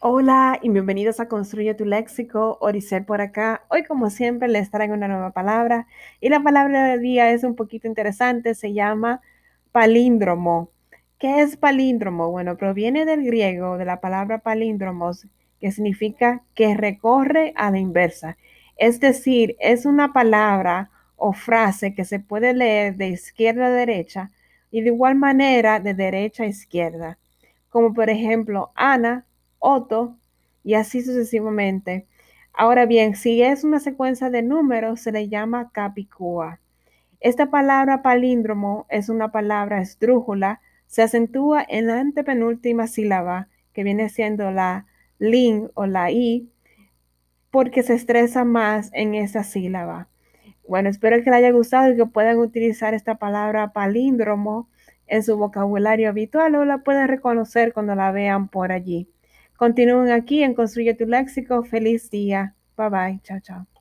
Hola y bienvenidos a Construye tu Léxico, Oricel por acá. Hoy como siempre les traigo una nueva palabra y la palabra del día es un poquito interesante, se llama palíndromo. ¿Qué es palíndromo? Bueno, proviene del griego, de la palabra palíndromos, que significa que recorre a la inversa. Es decir, es una palabra o frase que se puede leer de izquierda a derecha y de igual manera de derecha a izquierda. Como por ejemplo, Ana Otto y así sucesivamente. Ahora bien, si es una secuencia de números, se le llama capicúa. Esta palabra palíndromo es una palabra esdrújula, se acentúa en la antepenúltima sílaba, que viene siendo la lin o la i, porque se estresa más en esa sílaba. Bueno, espero que les haya gustado y que puedan utilizar esta palabra palíndromo en su vocabulario habitual o la pueden reconocer cuando la vean por allí. Continúen aquí en Construye tu Léxico. Feliz día. Bye bye. Chao, chao.